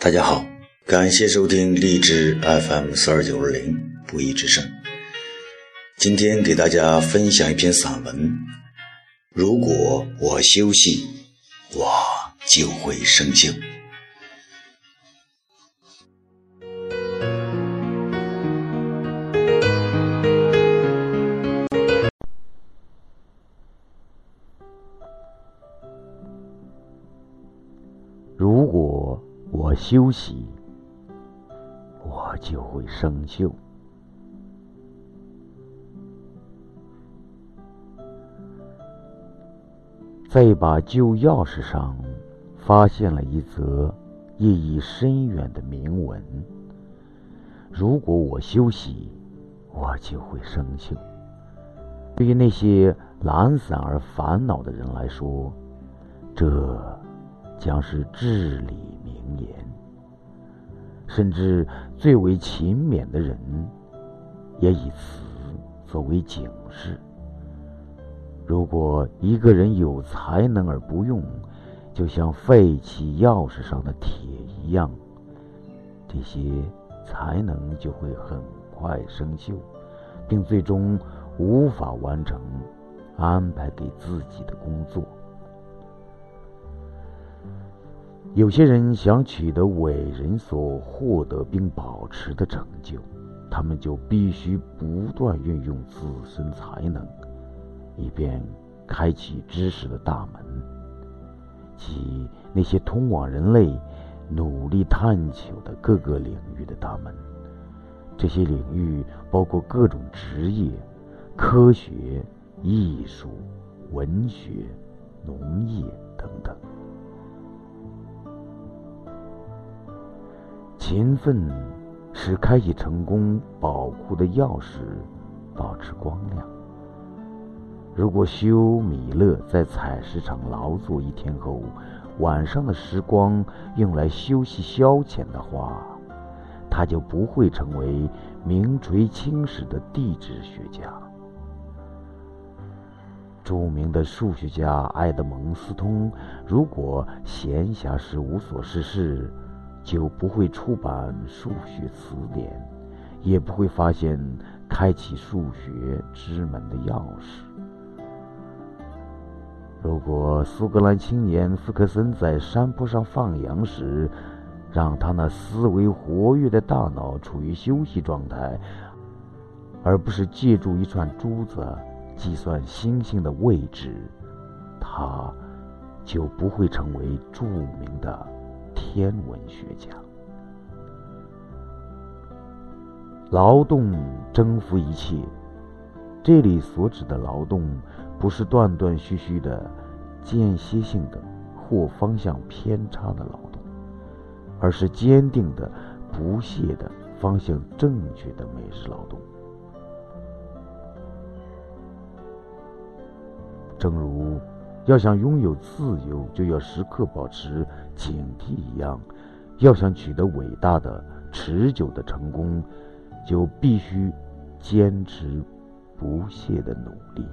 大家好，感谢收听荔枝 FM 四二九二零不义之声。今天给大家分享一篇散文。如果我休息，我就会生锈。休息，我就会生锈。在一把旧钥匙上，发现了一则意义深远的铭文：“如果我休息，我就会生锈。”对于那些懒散而烦恼的人来说，这将是至理名言。甚至最为勤勉的人，也以此作为警示。如果一个人有才能而不用，就像废弃钥匙上的铁一样，这些才能就会很快生锈，并最终无法完成安排给自己的工作。有些人想取得伟人所获得并保持的成就，他们就必须不断运用自身才能。以便开启知识的大门，即那些通往人类努力探求的各个领域的大门。这些领域包括各种职业、科学、艺术、文学、农业等等。勤奋是开启成功宝库的钥匙，保持光亮。如果休米勒在采石场劳作一天后，晚上的时光用来休息消遣的话，他就不会成为名垂青史的地质学家。著名的数学家爱德蒙斯通，如果闲暇时无所事事，就不会出版数学词典，也不会发现开启数学之门的钥匙。如果苏格兰青年福克森在山坡上放羊时，让他那思维活跃的大脑处于休息状态，而不是借助一串珠子计算星星的位置，他就不会成为著名的天文学家。劳动征服一切，这里所指的劳动。不是断断续续的、间歇性的或方向偏差的劳动，而是坚定的、不懈的、方向正确的每日劳动。正如要想拥有自由，就要时刻保持警惕一样，要想取得伟大的、持久的成功，就必须坚持不懈的努力。